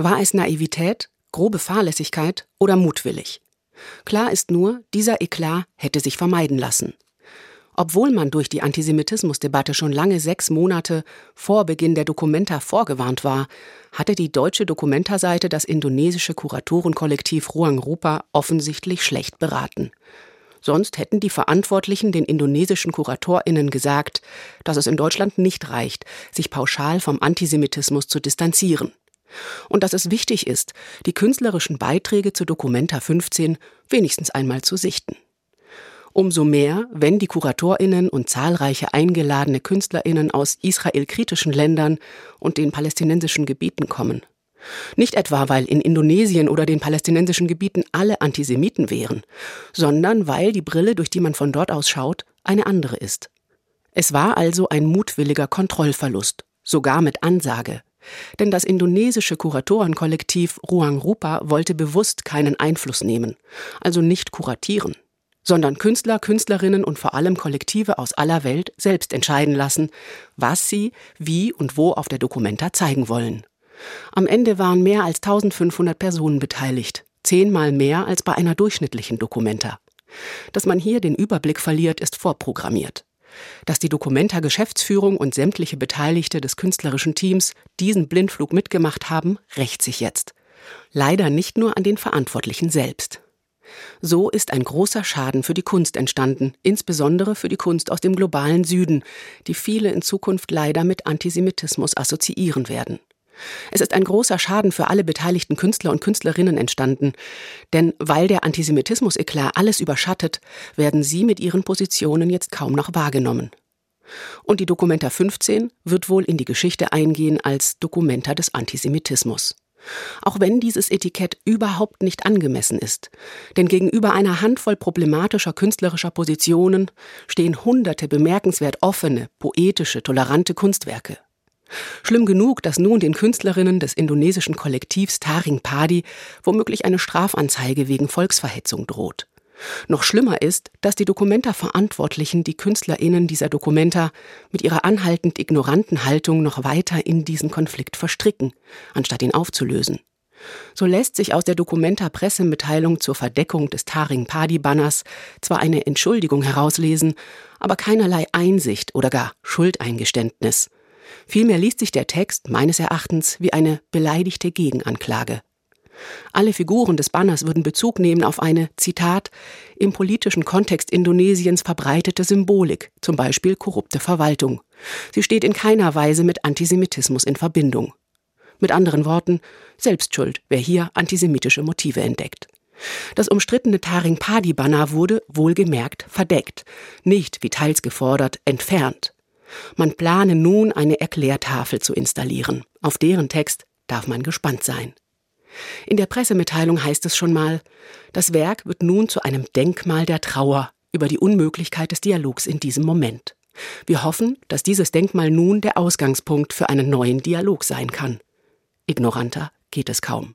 War es Naivität, grobe Fahrlässigkeit oder mutwillig? Klar ist nur, dieser Eklat hätte sich vermeiden lassen. Obwohl man durch die Antisemitismusdebatte schon lange sechs Monate vor Beginn der Dokumenta vorgewarnt war, hatte die deutsche Dokumenta-Seite das indonesische Kuratorenkollektiv Ruang Rupa offensichtlich schlecht beraten. Sonst hätten die Verantwortlichen den indonesischen KuratorInnen gesagt, dass es in Deutschland nicht reicht, sich pauschal vom Antisemitismus zu distanzieren. Und dass es wichtig ist, die künstlerischen Beiträge zu Documenta 15 wenigstens einmal zu sichten. Umso mehr, wenn die KuratorInnen und zahlreiche eingeladene KünstlerInnen aus israelkritischen Ländern und den palästinensischen Gebieten kommen. Nicht etwa, weil in Indonesien oder den palästinensischen Gebieten alle Antisemiten wären, sondern weil die Brille, durch die man von dort aus schaut, eine andere ist. Es war also ein mutwilliger Kontrollverlust, sogar mit Ansage. Denn das indonesische Kuratorenkollektiv Ruang Rupa wollte bewusst keinen Einfluss nehmen, also nicht kuratieren sondern Künstler, Künstlerinnen und vor allem Kollektive aus aller Welt selbst entscheiden lassen, was sie, wie und wo auf der Dokumenta zeigen wollen. Am Ende waren mehr als 1500 Personen beteiligt, zehnmal mehr als bei einer durchschnittlichen Dokumenta. Dass man hier den Überblick verliert, ist vorprogrammiert. Dass die Dokumenta Geschäftsführung und sämtliche Beteiligte des künstlerischen Teams diesen Blindflug mitgemacht haben, rächt sich jetzt. Leider nicht nur an den Verantwortlichen selbst. So ist ein großer Schaden für die Kunst entstanden, insbesondere für die Kunst aus dem globalen Süden, die viele in Zukunft leider mit Antisemitismus assoziieren werden. Es ist ein großer Schaden für alle beteiligten Künstler und Künstlerinnen entstanden, denn weil der Antisemitismus-Eklat alles überschattet, werden sie mit ihren Positionen jetzt kaum noch wahrgenommen. Und die Dokumenta 15 wird wohl in die Geschichte eingehen als Dokumenta des Antisemitismus. Auch wenn dieses Etikett überhaupt nicht angemessen ist. Denn gegenüber einer Handvoll problematischer künstlerischer Positionen stehen hunderte bemerkenswert offene, poetische, tolerante Kunstwerke. Schlimm genug, dass nun den Künstlerinnen des indonesischen Kollektivs Taring Padi womöglich eine Strafanzeige wegen Volksverhetzung droht. Noch schlimmer ist, dass die Dokumenta-Verantwortlichen die KünstlerInnen dieser Dokumenta mit ihrer anhaltend ignoranten Haltung noch weiter in diesen Konflikt verstricken, anstatt ihn aufzulösen. So lässt sich aus der Dokumenta-Pressemitteilung zur Verdeckung des Taring-Padi-Banners zwar eine Entschuldigung herauslesen, aber keinerlei Einsicht oder gar Schuldeingeständnis. Vielmehr liest sich der Text meines Erachtens wie eine beleidigte Gegenanklage. Alle Figuren des Banners würden Bezug nehmen auf eine, Zitat, im politischen Kontext Indonesiens verbreitete Symbolik, zum Beispiel korrupte Verwaltung. Sie steht in keiner Weise mit Antisemitismus in Verbindung. Mit anderen Worten, Selbstschuld, wer hier antisemitische Motive entdeckt. Das umstrittene Taring Padi Banner wurde, wohlgemerkt, verdeckt, nicht, wie teils gefordert, entfernt. Man plane nun eine Erklärtafel zu installieren. Auf deren Text darf man gespannt sein. In der Pressemitteilung heißt es schon mal, das Werk wird nun zu einem Denkmal der Trauer über die Unmöglichkeit des Dialogs in diesem Moment. Wir hoffen, dass dieses Denkmal nun der Ausgangspunkt für einen neuen Dialog sein kann. Ignoranter geht es kaum.